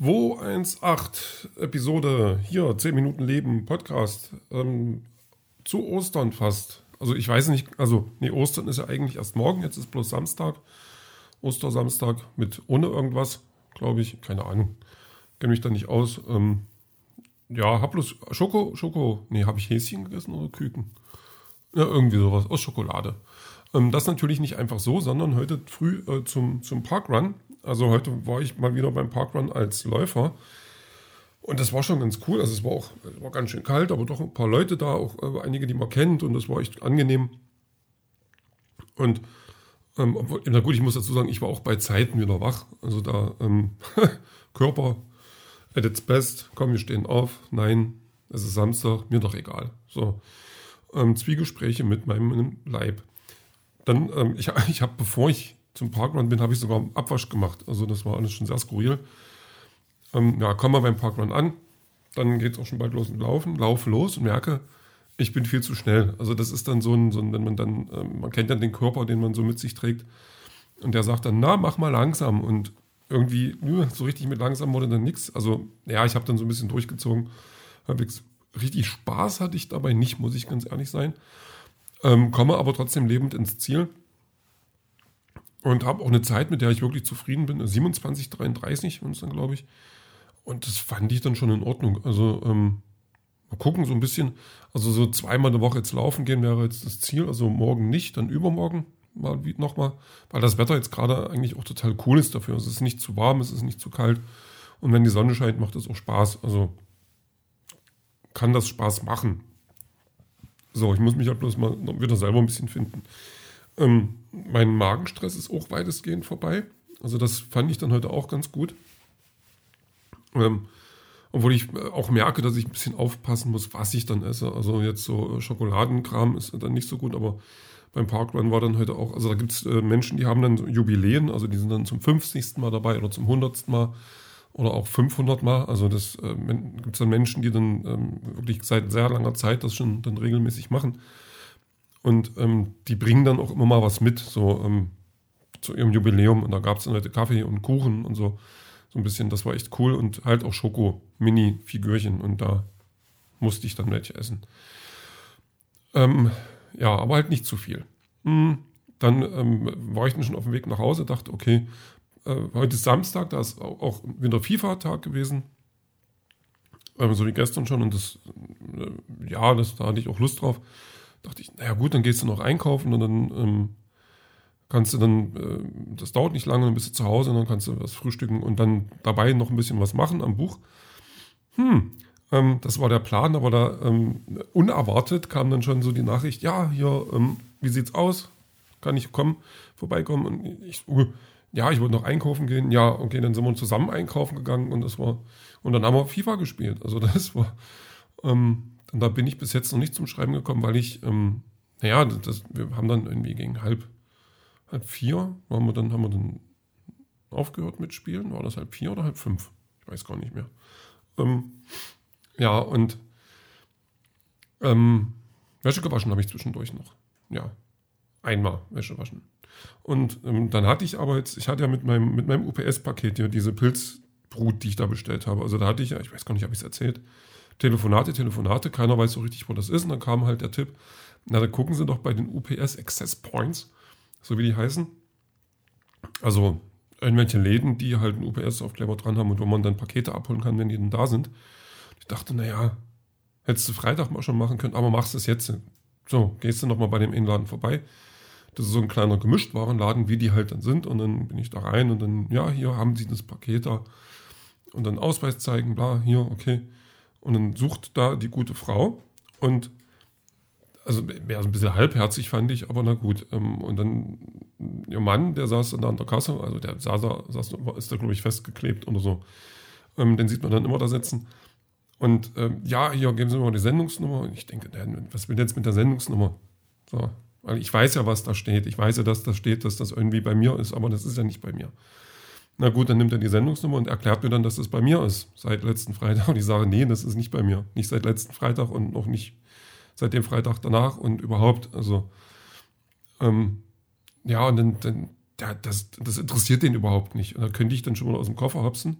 218 Episode, hier 10 Minuten Leben, Podcast, ähm, zu Ostern fast. Also ich weiß nicht, also nee, Ostern ist ja eigentlich erst morgen, jetzt ist bloß Samstag. Ostersamstag mit ohne irgendwas, glaube ich, keine Ahnung. Kenne mich da nicht aus. Ähm, ja, hab bloß Schoko, Schoko, nee, habe ich Häschen gegessen oder Küken? Ja, irgendwie sowas, aus Schokolade. Ähm, das natürlich nicht einfach so, sondern heute früh äh, zum, zum Parkrun. Also heute war ich mal wieder beim Parkrun als Läufer. Und das war schon ganz cool. Also es war auch es war ganz schön kalt, aber doch ein paar Leute da, auch äh, einige, die man kennt. Und das war echt angenehm. Und ähm, na gut, ich muss dazu sagen, ich war auch bei Zeiten wieder wach. Also da ähm, Körper at its best. Komm, wir stehen auf. Nein, es ist Samstag, mir doch egal. So, ähm, Zwiegespräche mit meinem Leib. Dann, ähm, ich, ich habe, bevor ich zum Parkrun bin, habe ich sogar Abwasch gemacht. Also das war alles schon sehr skurril. Ähm, ja, wir beim Parkrun an. Dann geht es auch schon bald los mit Laufen. Laufe los und merke, ich bin viel zu schnell. Also das ist dann so ein, so ein wenn man dann, ähm, man kennt ja den Körper, den man so mit sich trägt. Und der sagt dann, na, mach mal langsam. Und irgendwie, so richtig mit langsam wurde dann nichts. Also, ja, ich habe dann so ein bisschen durchgezogen. Halbwegs richtig Spaß hatte ich dabei nicht, muss ich ganz ehrlich sein. Ähm, komme aber trotzdem lebend ins Ziel. Und habe auch eine Zeit, mit der ich wirklich zufrieden bin. 27,33 und dann, glaube ich. Und das fand ich dann schon in Ordnung. Also, ähm, mal gucken, so ein bisschen. Also, so zweimal eine Woche jetzt laufen gehen wäre jetzt das Ziel. Also, morgen nicht, dann übermorgen mal nochmal. Weil das Wetter jetzt gerade eigentlich auch total cool ist dafür. Es ist nicht zu warm, es ist nicht zu kalt. Und wenn die Sonne scheint, macht es auch Spaß. Also, kann das Spaß machen. So, ich muss mich halt bloß mal wieder selber ein bisschen finden. Ähm, mein Magenstress ist auch weitestgehend vorbei. Also das fand ich dann heute auch ganz gut. Ähm, obwohl ich äh, auch merke, dass ich ein bisschen aufpassen muss, was ich dann esse. Also jetzt so Schokoladenkram ist dann nicht so gut, aber beim Parkrun war dann heute auch, also da gibt es äh, Menschen, die haben dann Jubiläen, also die sind dann zum 50. Mal dabei oder zum 100. Mal oder auch 500 Mal. Also das äh, gibt es dann Menschen, die dann ähm, wirklich seit sehr langer Zeit das schon dann regelmäßig machen. Und ähm, die bringen dann auch immer mal was mit, so ähm, zu ihrem Jubiläum. Und da gab es dann heute Kaffee und Kuchen und so. So ein bisschen, das war echt cool. Und halt auch Schoko-Mini-Figürchen. Und da musste ich dann welche essen. Ähm, ja, aber halt nicht zu viel. Hm, dann ähm, war ich dann schon auf dem Weg nach Hause, dachte, okay, äh, heute ist Samstag, da ist auch, auch wieder FIFA-Tag gewesen. Ähm, so wie gestern schon. Und das, äh, ja, das, da hatte ich auch Lust drauf. Dachte ich, naja gut, dann gehst du noch einkaufen und dann ähm, kannst du dann, äh, das dauert nicht lange, dann bist du zu Hause und dann kannst du was frühstücken und dann dabei noch ein bisschen was machen am Buch. Hm, ähm, das war der Plan, aber da ähm, unerwartet kam dann schon so die Nachricht, ja, hier, ähm, wie sieht's aus? Kann ich kommen, vorbeikommen? Und ich, uh, ja, ich wollte noch einkaufen gehen. Ja, okay, dann sind wir zusammen einkaufen gegangen und das war, und dann haben wir FIFA gespielt. Also das war, ähm, und da bin ich bis jetzt noch nicht zum Schreiben gekommen, weil ich, ähm, naja, das, wir haben dann irgendwie gegen halb, halb vier, waren wir dann, haben wir dann aufgehört mit Spielen. War das halb vier oder halb fünf? Ich weiß gar nicht mehr. Ähm, ja, und ähm, Wäsche gewaschen habe ich zwischendurch noch. Ja, einmal Wäsche waschen. Und ähm, dann hatte ich aber jetzt, ich hatte ja mit meinem, mit meinem UPS-Paket hier diese Pilzbrut, die ich da bestellt habe. Also da hatte ich ja, ich weiß gar nicht, habe ich es erzählt, Telefonate, Telefonate, keiner weiß so richtig, wo das ist. Und dann kam halt der Tipp, na, dann gucken Sie doch bei den UPS Access Points, so wie die heißen. Also irgendwelche Läden, die halt einen UPS-Aufkleber dran haben und wo man dann Pakete abholen kann, wenn die dann da sind. Ich dachte, naja, hättest du Freitag mal schon machen können, aber machst es jetzt. So, gehst du nochmal bei dem Inladen vorbei. Das ist so ein kleiner Gemischtwarenladen, wie die halt dann sind. Und dann bin ich da rein und dann, ja, hier haben sie das Paket da. Und dann Ausweis zeigen, bla, hier, okay. Und dann sucht da die gute Frau und also so ein bisschen halbherzig fand ich, aber na gut. Ähm, und dann ihr Mann, der saß dann da an der Kasse, also der saß, saß ist da glaube ich festgeklebt oder so. Ähm, den sieht man dann immer da sitzen. Und ähm, ja, hier geben Sie mir mal die Sendungsnummer. Und ich denke, was will jetzt mit der Sendungsnummer? So, weil ich weiß ja, was da steht. Ich weiß ja, dass da steht, dass das irgendwie bei mir ist, aber das ist ja nicht bei mir. Na gut, dann nimmt er die Sendungsnummer und erklärt mir dann, dass das bei mir ist, seit letzten Freitag. Und ich sage, nee, das ist nicht bei mir. Nicht seit letzten Freitag und noch nicht seit dem Freitag danach und überhaupt. Also, ähm, ja, und dann, dann ja, das, das interessiert den überhaupt nicht. Und da könnte ich dann schon mal aus dem Koffer hopsen.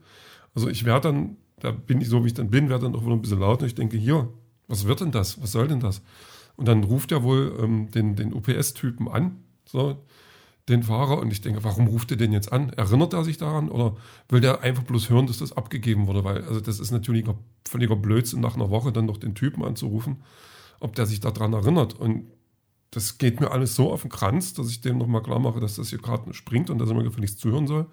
Also ich werde dann, da bin ich so, wie ich dann bin, werde dann auch wieder ein bisschen lauter. Ich denke, hier, was wird denn das? Was soll denn das? Und dann ruft er wohl ähm, den, den UPS-Typen an, so, den Fahrer, und ich denke, warum ruft er den jetzt an? Erinnert er sich daran oder will der einfach bloß hören, dass das abgegeben wurde? Weil, also das ist natürlich völliger Blödsinn, nach einer Woche dann noch den Typen anzurufen, ob der sich daran erinnert. Und das geht mir alles so auf den Kranz, dass ich dem nochmal klar mache, dass das hier gerade springt und dass er mir gefälligst zuhören soll,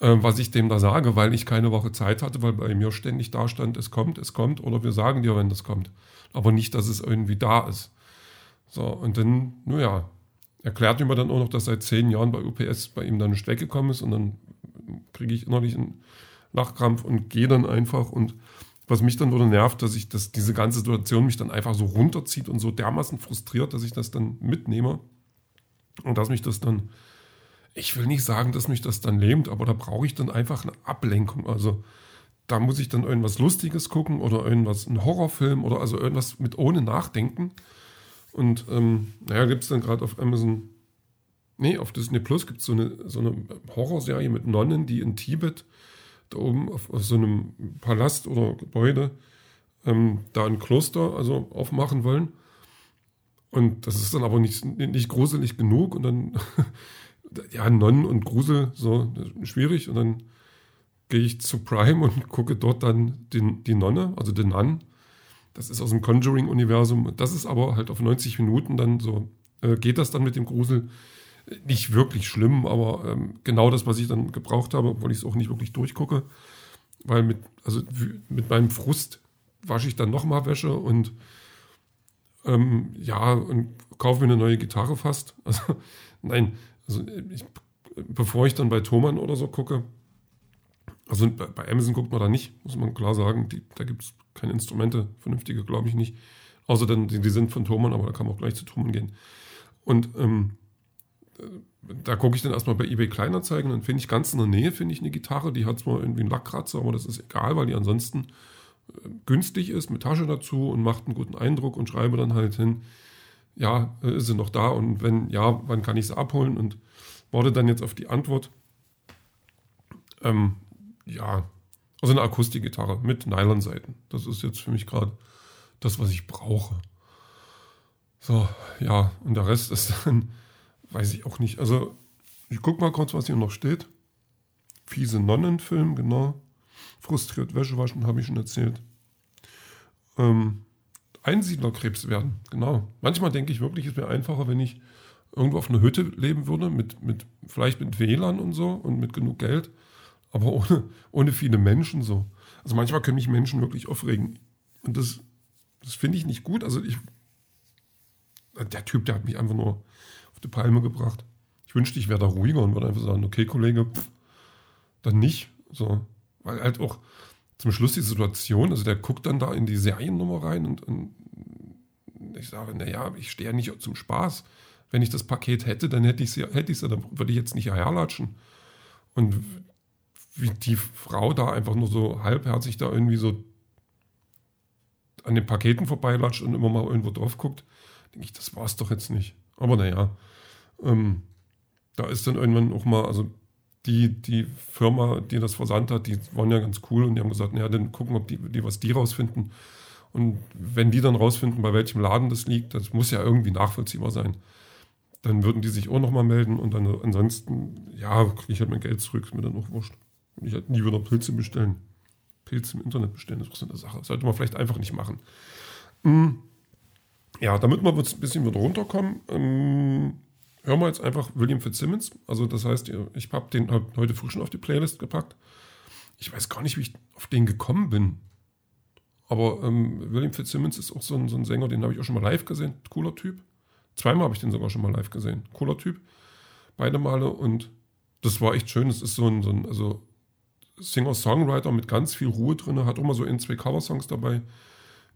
äh, was ich dem da sage, weil ich keine Woche Zeit hatte, weil bei mir ständig da stand, es kommt, es kommt oder wir sagen dir, wenn das kommt. Aber nicht, dass es irgendwie da ist. So, und dann, naja, erklärt mir dann auch noch, dass seit zehn Jahren bei UPS bei ihm dann nicht weggekommen ist und dann kriege ich innerlich einen Lachkrampf und gehe dann einfach und was mich dann wieder nervt, dass ich dass diese ganze Situation mich dann einfach so runterzieht und so dermaßen frustriert, dass ich das dann mitnehme und dass mich das dann, ich will nicht sagen, dass mich das dann lähmt, aber da brauche ich dann einfach eine Ablenkung. Also da muss ich dann irgendwas Lustiges gucken oder irgendwas, ein Horrorfilm oder also irgendwas mit ohne Nachdenken. Und ähm, naja, gibt es dann gerade auf Amazon, nee, auf Disney Plus gibt es so eine, so eine Horrorserie mit Nonnen, die in Tibet da oben auf, auf so einem Palast oder Gebäude ähm, da ein Kloster also aufmachen wollen. Und das ist dann aber nicht, nicht gruselig genug und dann, ja, Nonnen und Grusel, so schwierig. Und dann gehe ich zu Prime und gucke dort dann den, die Nonne, also den Nun, das ist aus dem Conjuring-Universum. Das ist aber halt auf 90 Minuten dann so, äh, geht das dann mit dem Grusel. Nicht wirklich schlimm, aber ähm, genau das, was ich dann gebraucht habe, obwohl ich es auch nicht wirklich durchgucke. Weil mit, also mit meinem Frust wasche ich dann nochmal Wäsche und ähm, ja, und kaufe mir eine neue Gitarre fast. Also, nein, also ich, bevor ich dann bei Thomann oder so gucke, also bei Amazon guckt man da nicht, muss man klar sagen. Die, da gibt es keine Instrumente, vernünftige, glaube ich nicht. Außer dann, die, die, sind von Thomann, aber da kann man auch gleich zu Thomann gehen. Und ähm, da gucke ich dann erstmal bei eBay Kleinanzeigen, dann finde ich ganz in der Nähe, finde ich eine Gitarre, die hat zwar irgendwie einen Lackkratzer, aber das ist egal, weil die ansonsten äh, günstig ist, mit Tasche dazu und macht einen guten Eindruck und schreibe dann halt hin, ja, äh, ist sie noch da und wenn ja, wann kann ich sie abholen und warte dann jetzt auf die Antwort. Ähm, ja, also eine Akustikgitarre mit Nylonseiten. Das ist jetzt für mich gerade das, was ich brauche. So, ja, und der Rest ist dann, weiß ich auch nicht. Also, ich gucke mal kurz, was hier noch steht. Fiese Nonnenfilm, genau. Frustriert Wäsche waschen, habe ich schon erzählt. Ähm, Einsiedlerkrebs werden, genau. Manchmal denke ich wirklich, es wäre einfacher, wenn ich irgendwo auf einer Hütte leben würde, mit, mit, vielleicht mit WLAN und so und mit genug Geld aber ohne, ohne viele Menschen so. Also manchmal können mich Menschen wirklich aufregen. Und das, das finde ich nicht gut. Also ich, der Typ, der hat mich einfach nur auf die Palme gebracht. Ich wünschte, ich wäre da ruhiger und würde einfach sagen, okay, Kollege, pff, dann nicht. So. Weil halt auch zum Schluss die Situation, also der guckt dann da in die Seriennummer rein und, und ich sage, naja, ich stehe ja nicht zum Spaß. Wenn ich das Paket hätte, dann hätte ich es ja, hätte ja, dann würde ich jetzt nicht herlatschen. Und wie die Frau da einfach nur so halbherzig da irgendwie so an den Paketen vorbeilatscht und immer mal irgendwo drauf guckt, denke ich, das war es doch jetzt nicht. Aber naja, ähm, da ist dann irgendwann auch mal, also die, die Firma, die das versandt hat, die waren ja ganz cool und die haben gesagt, naja, dann gucken, ob die, die was die rausfinden. Und wenn die dann rausfinden, bei welchem Laden das liegt, das muss ja irgendwie nachvollziehbar sein. Dann würden die sich auch nochmal melden und dann ansonsten, ja, kriege ich halt mein Geld zurück, ist mir dann auch wurscht. Ich hätte nie wieder Pilze bestellen. Pilze im Internet bestellen, das ist so eine Sache. Sollte man vielleicht einfach nicht machen. Hm. Ja, damit wir ein bisschen wieder runterkommen, ähm, hören wir jetzt einfach William Fitzsimmons. Also das heißt, ich habe den heute früh schon auf die Playlist gepackt. Ich weiß gar nicht, wie ich auf den gekommen bin. Aber ähm, William Fitzsimmons ist auch so ein, so ein Sänger, den habe ich auch schon mal live gesehen. Cooler Typ. Zweimal habe ich den sogar schon mal live gesehen. Cooler Typ. Beide Male. Und das war echt schön. Es ist so ein, so ein also Singer-Songwriter mit ganz viel Ruhe drin, hat immer so in zwei Coversongs dabei,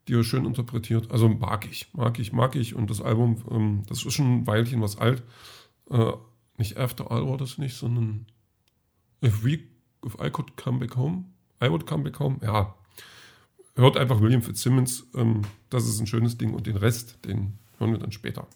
die er schön interpretiert. Also mag ich, mag ich, mag ich. Und das Album, ähm, das ist schon ein Weilchen was alt. Äh, nicht After All war das nicht, sondern If We, If I Could Come Back Home, I Would Come Back Home. Ja, hört einfach William Fitzsimmons. Ähm, das ist ein schönes Ding und den Rest, den hören wir dann später.